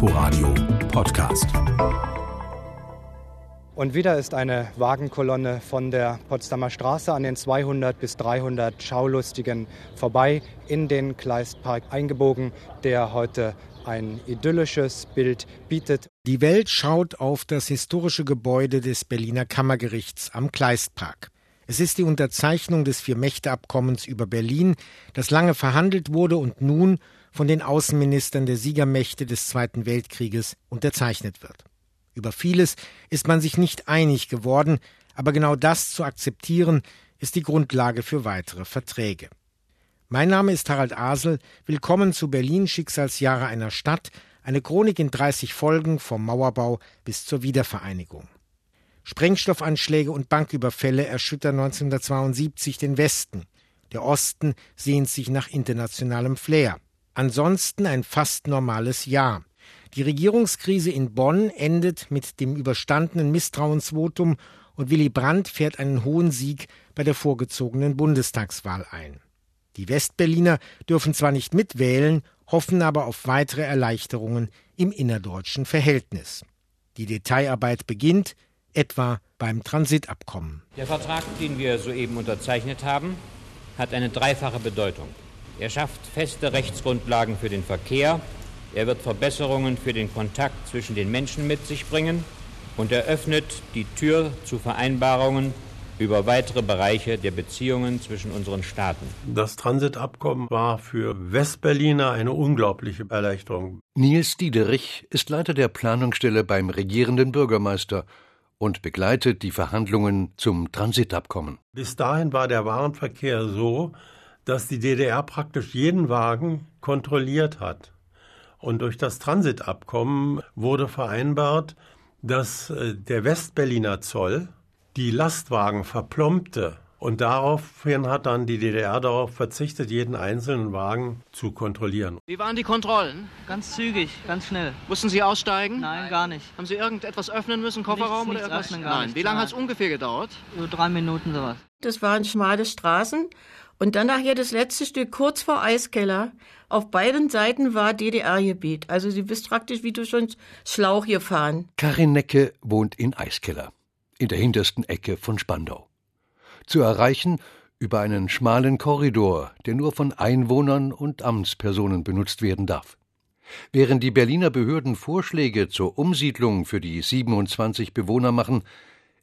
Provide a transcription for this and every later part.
Inforadio Podcast. Und wieder ist eine Wagenkolonne von der Potsdamer Straße an den 200 bis 300 Schaulustigen vorbei in den Kleistpark eingebogen, der heute ein idyllisches Bild bietet. Die Welt schaut auf das historische Gebäude des Berliner Kammergerichts am Kleistpark. Es ist die Unterzeichnung des Vier-Mächte-Abkommens über Berlin, das lange verhandelt wurde und nun von den Außenministern der Siegermächte des Zweiten Weltkrieges unterzeichnet wird. Über vieles ist man sich nicht einig geworden, aber genau das zu akzeptieren, ist die Grundlage für weitere Verträge. Mein Name ist Harald Asel. Willkommen zu Berlin Schicksalsjahre einer Stadt, eine Chronik in 30 Folgen vom Mauerbau bis zur Wiedervereinigung. Sprengstoffanschläge und Banküberfälle erschüttern 1972 den Westen. Der Osten sehnt sich nach internationalem Flair. Ansonsten ein fast normales Jahr. Die Regierungskrise in Bonn endet mit dem überstandenen Misstrauensvotum und Willy Brandt fährt einen hohen Sieg bei der vorgezogenen Bundestagswahl ein. Die Westberliner dürfen zwar nicht mitwählen, hoffen aber auf weitere Erleichterungen im innerdeutschen Verhältnis. Die Detailarbeit beginnt, etwa beim Transitabkommen. Der Vertrag, den wir soeben unterzeichnet haben, hat eine dreifache Bedeutung. Er schafft feste Rechtsgrundlagen für den Verkehr, er wird Verbesserungen für den Kontakt zwischen den Menschen mit sich bringen und eröffnet die Tür zu Vereinbarungen über weitere Bereiche der Beziehungen zwischen unseren Staaten. Das Transitabkommen war für Westberliner eine unglaubliche Erleichterung. Nils Diederich ist Leiter der Planungsstelle beim regierenden Bürgermeister und begleitet die Verhandlungen zum Transitabkommen. Bis dahin war der Warenverkehr so, dass die DDR praktisch jeden Wagen kontrolliert hat. Und durch das Transitabkommen wurde vereinbart, dass äh, der Westberliner Zoll die Lastwagen verplombte. Und daraufhin hat dann die DDR darauf verzichtet, jeden einzelnen Wagen zu kontrollieren. Wie waren die Kontrollen? Ganz zügig, ganz schnell. Mussten Sie aussteigen? Nein, gar nicht. Haben Sie irgendetwas öffnen müssen, Kofferraum nichts, oder nichts irgendwas? öffnen, gar Nein. nichts, Wie lange hat es ungefähr gedauert? So drei Minuten sowas. Das waren schmale Straßen. Und dann nachher das letzte Stück kurz vor Eiskeller. Auf beiden Seiten war DDR-Gebiet. Also du bist praktisch wie du schon Schlauch gefahren. Karin Necke wohnt in Eiskeller, in der hintersten Ecke von Spandau. Zu erreichen über einen schmalen Korridor, der nur von Einwohnern und Amtspersonen benutzt werden darf. Während die Berliner Behörden Vorschläge zur Umsiedlung für die 27 Bewohner machen,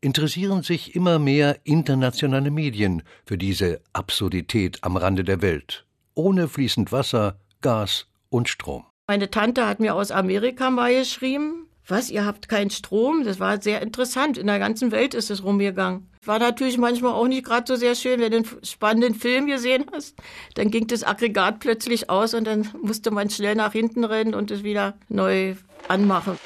interessieren sich immer mehr internationale Medien für diese Absurdität am Rande der Welt, ohne fließend Wasser, Gas und Strom. Meine Tante hat mir aus Amerika mal geschrieben, was, ihr habt keinen Strom? Das war sehr interessant. In der ganzen Welt ist es rumgegangen. War natürlich manchmal auch nicht gerade so sehr schön, wenn du einen spannenden Film gesehen hast. Dann ging das Aggregat plötzlich aus und dann musste man schnell nach hinten rennen und es wieder neu anmachen.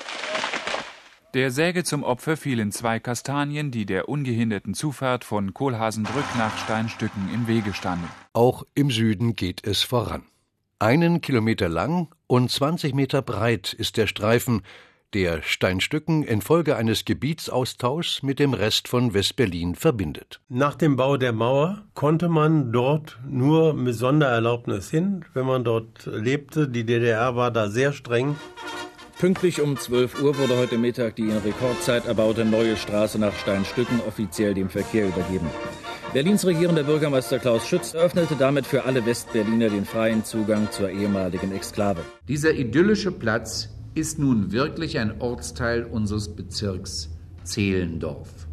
Der Säge zum Opfer fielen zwei Kastanien, die der ungehinderten Zufahrt von Kohlhaasenbrück nach Steinstücken im Wege standen. Auch im Süden geht es voran. Einen Kilometer lang und 20 Meter breit ist der Streifen, der Steinstücken infolge eines Gebietsaustauschs mit dem Rest von Westberlin verbindet. Nach dem Bau der Mauer konnte man dort nur mit Sondererlaubnis hin, wenn man dort lebte. Die DDR war da sehr streng. Pünktlich um 12 Uhr wurde heute Mittag die in Rekordzeit erbaute neue Straße nach Steinstücken offiziell dem Verkehr übergeben. Berlins regierender Bürgermeister Klaus Schütz eröffnete damit für alle Westberliner den freien Zugang zur ehemaligen Exklave. Dieser idyllische Platz ist nun wirklich ein Ortsteil unseres Bezirks Zehlendorf.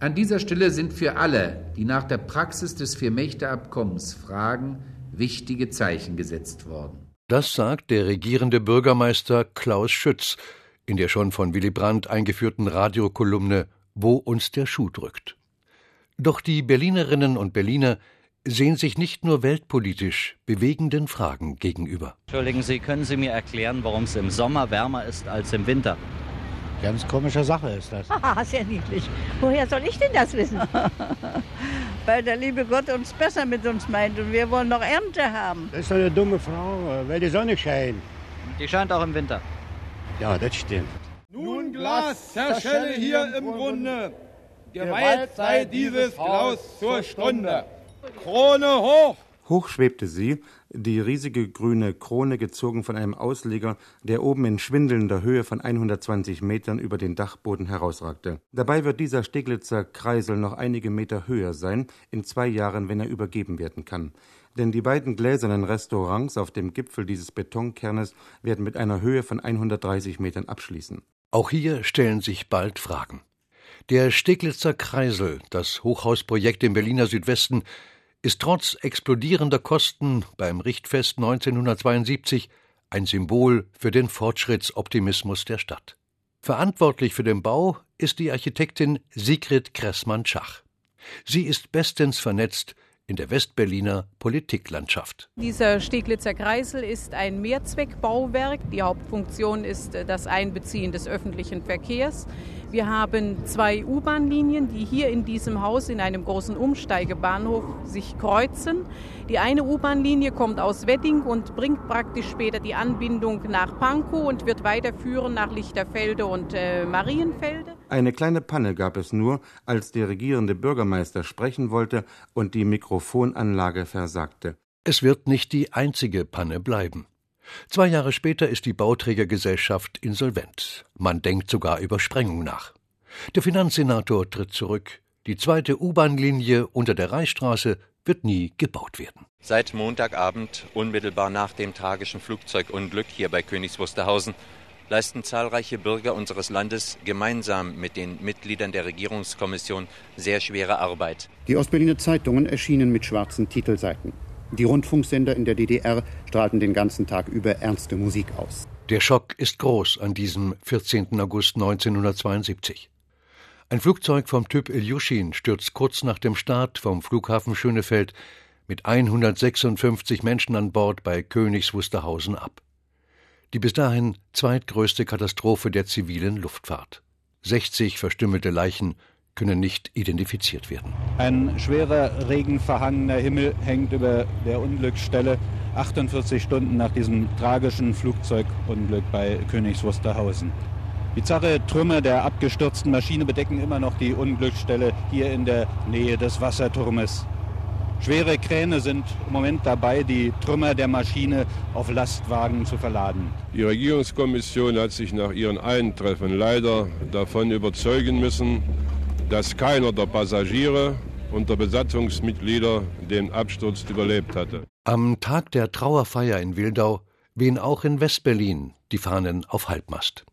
An dieser Stelle sind für alle, die nach der Praxis des Vier-Mächte-Abkommens fragen, wichtige Zeichen gesetzt worden. Das sagt der regierende Bürgermeister Klaus Schütz in der schon von Willy Brandt eingeführten Radiokolumne Wo uns der Schuh drückt. Doch die Berlinerinnen und Berliner sehen sich nicht nur weltpolitisch bewegenden Fragen gegenüber. Entschuldigen Sie, können Sie mir erklären, warum es im Sommer wärmer ist als im Winter? Ganz komische Sache ist das. Haha, sehr niedlich. Woher soll ich denn das wissen? Weil der liebe Gott uns besser mit uns meint und wir wollen noch Ernte haben. Das ist doch eine dumme Frage, weil die Sonne scheint. Die scheint auch im Winter. Ja, das stimmt. Nun Glas zerschelle hier im Grunde. Gewalt sei dieses Glas zur Stunde. Krone hoch! Hoch schwebte sie, die riesige grüne Krone gezogen von einem Ausleger, der oben in schwindelnder Höhe von 120 Metern über den Dachboden herausragte. Dabei wird dieser Steglitzer Kreisel noch einige Meter höher sein, in zwei Jahren, wenn er übergeben werden kann. Denn die beiden gläsernen Restaurants auf dem Gipfel dieses Betonkernes werden mit einer Höhe von 130 Metern abschließen. Auch hier stellen sich bald Fragen. Der Steglitzer Kreisel, das Hochhausprojekt im Berliner Südwesten, ist trotz explodierender Kosten beim Richtfest 1972 ein Symbol für den Fortschrittsoptimismus der Stadt. Verantwortlich für den Bau ist die Architektin Sigrid Kressmann-Schach. Sie ist bestens vernetzt in der Westberliner Politiklandschaft. Dieser Steglitzer Kreisel ist ein Mehrzweckbauwerk. Die Hauptfunktion ist das Einbeziehen des öffentlichen Verkehrs. Wir haben zwei U-Bahn-Linien, die hier in diesem Haus in einem großen Umsteigebahnhof sich kreuzen. Die eine U-Bahn-Linie kommt aus Wedding und bringt praktisch später die Anbindung nach Pankow und wird weiterführen nach Lichterfelde und äh, Marienfelde. Eine kleine Panne gab es nur, als der regierende Bürgermeister sprechen wollte und die Mikrofonanlage versagte. Es wird nicht die einzige Panne bleiben. Zwei Jahre später ist die Bauträgergesellschaft insolvent. Man denkt sogar über Sprengung nach. Der Finanzsenator tritt zurück. Die zweite U-Bahn-Linie unter der Reichsstraße wird nie gebaut werden. Seit Montagabend, unmittelbar nach dem tragischen Flugzeugunglück hier bei Königs Wusterhausen, leisten zahlreiche Bürger unseres Landes gemeinsam mit den Mitgliedern der Regierungskommission sehr schwere Arbeit. Die Ostberliner Zeitungen erschienen mit schwarzen Titelseiten. Die Rundfunksender in der DDR strahlten den ganzen Tag über ernste Musik aus. Der Schock ist groß an diesem 14. August 1972. Ein Flugzeug vom Typ Ilyushin stürzt kurz nach dem Start vom Flughafen Schönefeld mit 156 Menschen an Bord bei Königs Wusterhausen ab. Die bis dahin zweitgrößte Katastrophe der zivilen Luftfahrt. 60 verstümmelte Leichen können nicht identifiziert werden. Ein schwerer, regenverhangener Himmel hängt über der Unglücksstelle 48 Stunden nach diesem tragischen Flugzeugunglück bei Königs Wusterhausen. Bizarre Trümmer der abgestürzten Maschine bedecken immer noch die Unglücksstelle hier in der Nähe des Wasserturmes. Schwere Kräne sind im Moment dabei, die Trümmer der Maschine auf Lastwagen zu verladen. Die Regierungskommission hat sich nach ihren Eintreffen leider davon überzeugen müssen, dass keiner der Passagiere und der Besatzungsmitglieder den Absturz überlebt hatte. Am Tag der Trauerfeier in Wildau wehen auch in Westberlin die Fahnen auf Halbmast.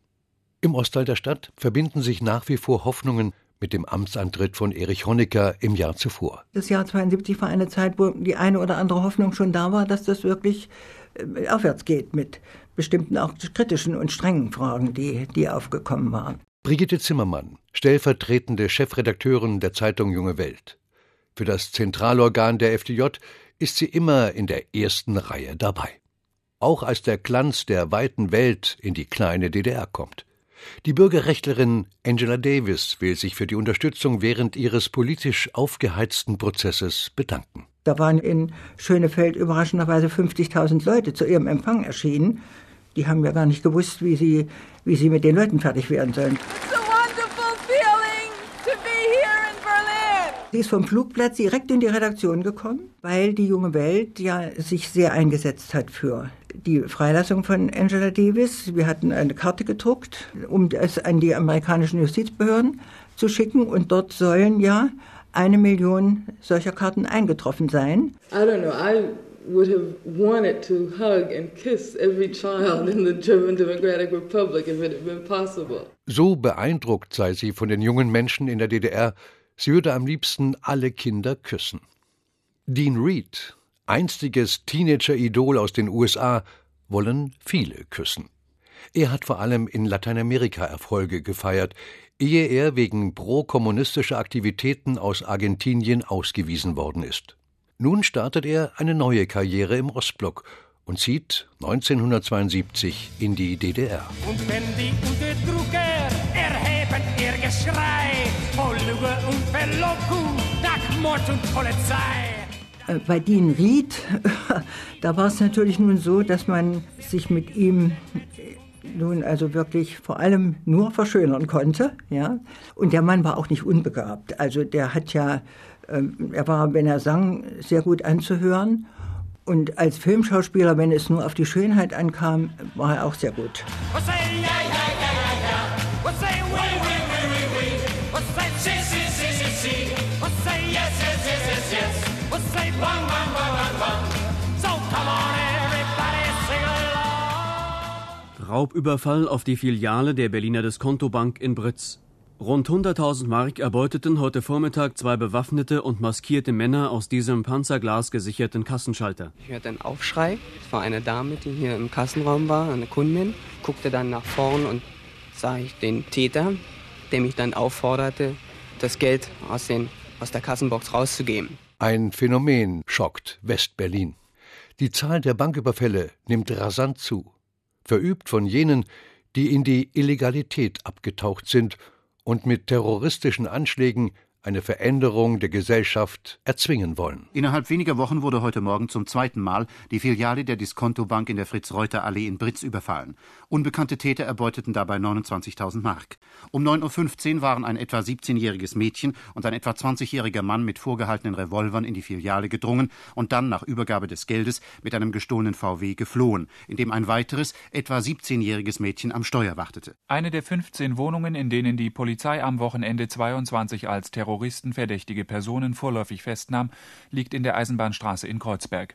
Im Ostteil der Stadt verbinden sich nach wie vor Hoffnungen mit dem Amtsantritt von Erich Honecker im Jahr zuvor. Das Jahr 72 war eine Zeit, wo die eine oder andere Hoffnung schon da war, dass das wirklich äh, aufwärts geht mit bestimmten auch kritischen und strengen Fragen, die, die aufgekommen waren. Brigitte Zimmermann, stellvertretende Chefredakteurin der Zeitung Junge Welt. Für das Zentralorgan der FDJ ist sie immer in der ersten Reihe dabei. Auch als der Glanz der weiten Welt in die kleine DDR kommt. Die Bürgerrechtlerin Angela Davis will sich für die Unterstützung während ihres politisch aufgeheizten Prozesses bedanken. Da waren in Schönefeld überraschenderweise 50.000 Leute zu ihrem Empfang erschienen. Die haben ja gar nicht gewusst, wie sie, wie sie mit den Leuten fertig werden sollen. Sie ist vom Flugplatz direkt in die Redaktion gekommen, weil die junge Welt ja sich sehr eingesetzt hat für die Freilassung von Angela Davis. Wir hatten eine Karte gedruckt, um es an die amerikanischen Justizbehörden zu schicken und dort sollen ja eine Million solcher Karten eingetroffen sein. I don't know. I would have wanted to hug and kiss every child in the German Democratic Republic if it had been possible. So beeindruckt sei sie von den jungen Menschen in der DDR, sie würde am liebsten alle Kinder küssen. Dean Reed, einstiges Teenager-Idol aus den USA, wollen viele küssen. Er hat vor allem in Lateinamerika Erfolge gefeiert, ehe er wegen pro-kommunistischer Aktivitäten aus Argentinien ausgewiesen worden ist. Nun startet er eine neue Karriere im Ostblock und zieht 1972 in die DDR. Und wenn die Unterdrücker erheben ihr Geschrei, vor Lüge und Verlockung, nach Mord und Polizei. Äh, bei Dean Reed, da war es natürlich nun so, dass man sich mit ihm nun also wirklich vor allem nur verschönern konnte, ja. Und der Mann war auch nicht unbegabt. Also der hat ja ähm, er war, wenn er sang, sehr gut anzuhören. Und als Filmschauspieler, wenn es nur auf die Schönheit ankam, war er auch sehr gut. Raubüberfall auf die Filiale der Berliner Diskontobank in Britz. Rund 100.000 Mark erbeuteten heute Vormittag zwei bewaffnete und maskierte Männer aus diesem panzerglasgesicherten Kassenschalter. Ich hörte einen Aufschrei. Es war eine Dame, die hier im Kassenraum war, eine Kundin. Guckte dann nach vorn und sah ich den Täter, der mich dann aufforderte, das Geld aus, den, aus der Kassenbox rauszugeben. Ein Phänomen schockt Westberlin. Die Zahl der Banküberfälle nimmt rasant zu, verübt von jenen, die in die Illegalität abgetaucht sind und mit terroristischen Anschlägen eine Veränderung der Gesellschaft erzwingen wollen. Innerhalb weniger Wochen wurde heute Morgen zum zweiten Mal die Filiale der Diskontobank in der Fritz-Reuter-Allee in Britz überfallen. Unbekannte Täter erbeuteten dabei 29.000 Mark. Um 9.15 Uhr waren ein etwa 17-jähriges Mädchen und ein etwa 20-jähriger Mann mit vorgehaltenen Revolvern in die Filiale gedrungen und dann nach Übergabe des Geldes mit einem gestohlenen VW geflohen, in dem ein weiteres, etwa 17-jähriges Mädchen am Steuer wartete. Eine der 15 Wohnungen, in denen die Polizei am Wochenende 22 als Terroristen Terroristen verdächtige Personen vorläufig festnahm, liegt in der Eisenbahnstraße in Kreuzberg.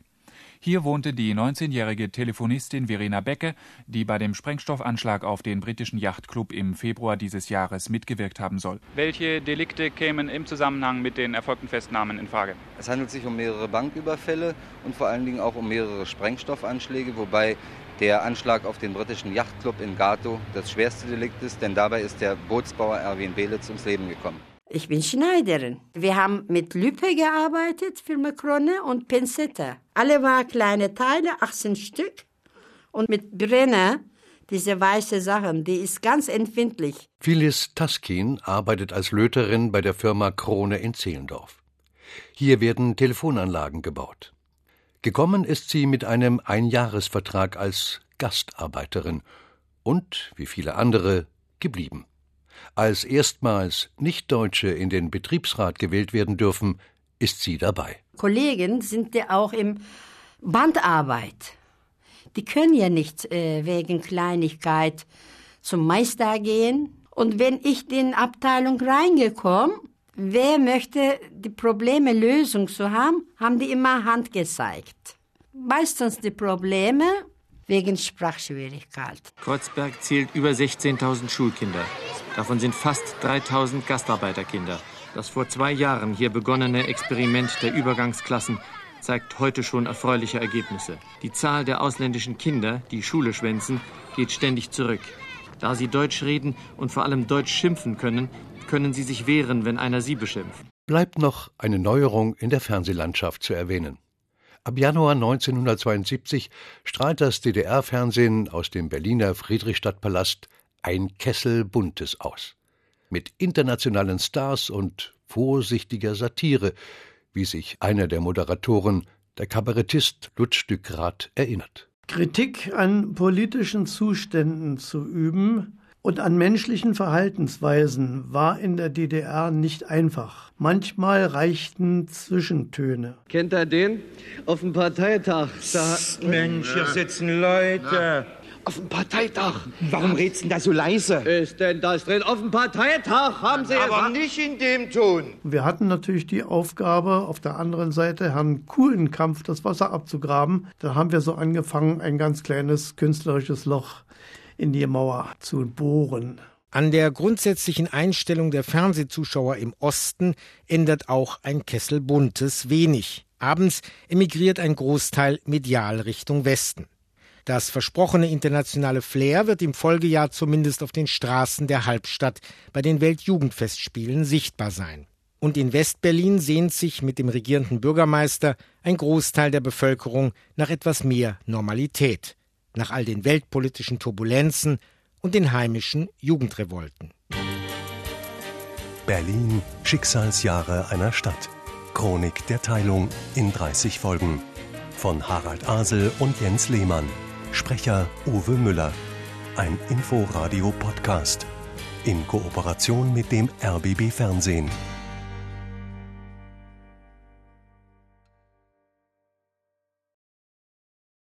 Hier wohnte die 19-jährige Telefonistin Verena Becke, die bei dem Sprengstoffanschlag auf den britischen Yachtclub im Februar dieses Jahres mitgewirkt haben soll. Welche Delikte kämen im Zusammenhang mit den erfolgten Festnahmen in Frage? Es handelt sich um mehrere Banküberfälle und vor allen Dingen auch um mehrere Sprengstoffanschläge, wobei der Anschlag auf den britischen Yachtclub in Gato das schwerste Delikt ist, denn dabei ist der Bootsbauer Erwin Belitz ums Leben gekommen. Ich bin Schneiderin. Wir haben mit Lüppe gearbeitet für Makrone und Pinzette. Alle waren kleine Teile, 18 Stück. Und mit Brenner, diese weiße Sachen, die ist ganz empfindlich. Phyllis Taskin arbeitet als Löterin bei der Firma Krone in Zehlendorf. Hier werden Telefonanlagen gebaut. Gekommen ist sie mit einem Einjahresvertrag als Gastarbeiterin und, wie viele andere, geblieben. Als erstmals Nichtdeutsche in den Betriebsrat gewählt werden dürfen, ist sie dabei. Kollegen sind ja auch im Bandarbeit. Die können ja nicht äh, wegen Kleinigkeit zum Meister gehen. Und wenn ich in die Abteilung reingekommen, wer möchte die Probleme Lösung zu haben, haben die immer Hand gezeigt. Meistens die Probleme wegen Sprachschwierigkeit. Kreuzberg zählt über 16.000 Schulkinder. Davon sind fast 3000 Gastarbeiterkinder. Das vor zwei Jahren hier begonnene Experiment der Übergangsklassen zeigt heute schon erfreuliche Ergebnisse. Die Zahl der ausländischen Kinder, die Schule schwänzen, geht ständig zurück. Da sie Deutsch reden und vor allem Deutsch schimpfen können, können sie sich wehren, wenn einer sie beschimpft. Bleibt noch eine Neuerung in der Fernsehlandschaft zu erwähnen. Ab Januar 1972 strahlt das DDR-Fernsehen aus dem Berliner Friedrichstadtpalast ein Kessel Buntes aus. Mit internationalen Stars und vorsichtiger Satire, wie sich einer der Moderatoren, der Kabarettist Lutz Stückrath, erinnert. Kritik an politischen Zuständen zu üben und an menschlichen Verhaltensweisen war in der DDR nicht einfach. Manchmal reichten Zwischentöne. Kennt er den? Auf dem Parteitag. Da Mensch, hier sitzen Leute. Auf dem Parteitag. Warum redst du da so leise? Ist denn das drin? Auf dem Parteitag haben Sie Aber nicht in dem Ton. Wir hatten natürlich die Aufgabe, auf der anderen Seite Herrn Kuhlenkampf das Wasser abzugraben. Da haben wir so angefangen, ein ganz kleines künstlerisches Loch in die Mauer zu bohren. An der grundsätzlichen Einstellung der Fernsehzuschauer im Osten ändert auch ein Kessel Buntes wenig. Abends emigriert ein Großteil medial Richtung Westen. Das versprochene internationale Flair wird im Folgejahr zumindest auf den Straßen der Halbstadt bei den Weltjugendfestspielen sichtbar sein. Und in Westberlin sehnt sich mit dem regierenden Bürgermeister ein Großteil der Bevölkerung nach etwas mehr Normalität, nach all den weltpolitischen Turbulenzen und den heimischen Jugendrevolten. Berlin Schicksalsjahre einer Stadt. Chronik der Teilung in 30 Folgen. Von Harald Asel und Jens Lehmann. Sprecher Uwe Müller. Ein Inforadio-Podcast. In Kooperation mit dem RBB Fernsehen.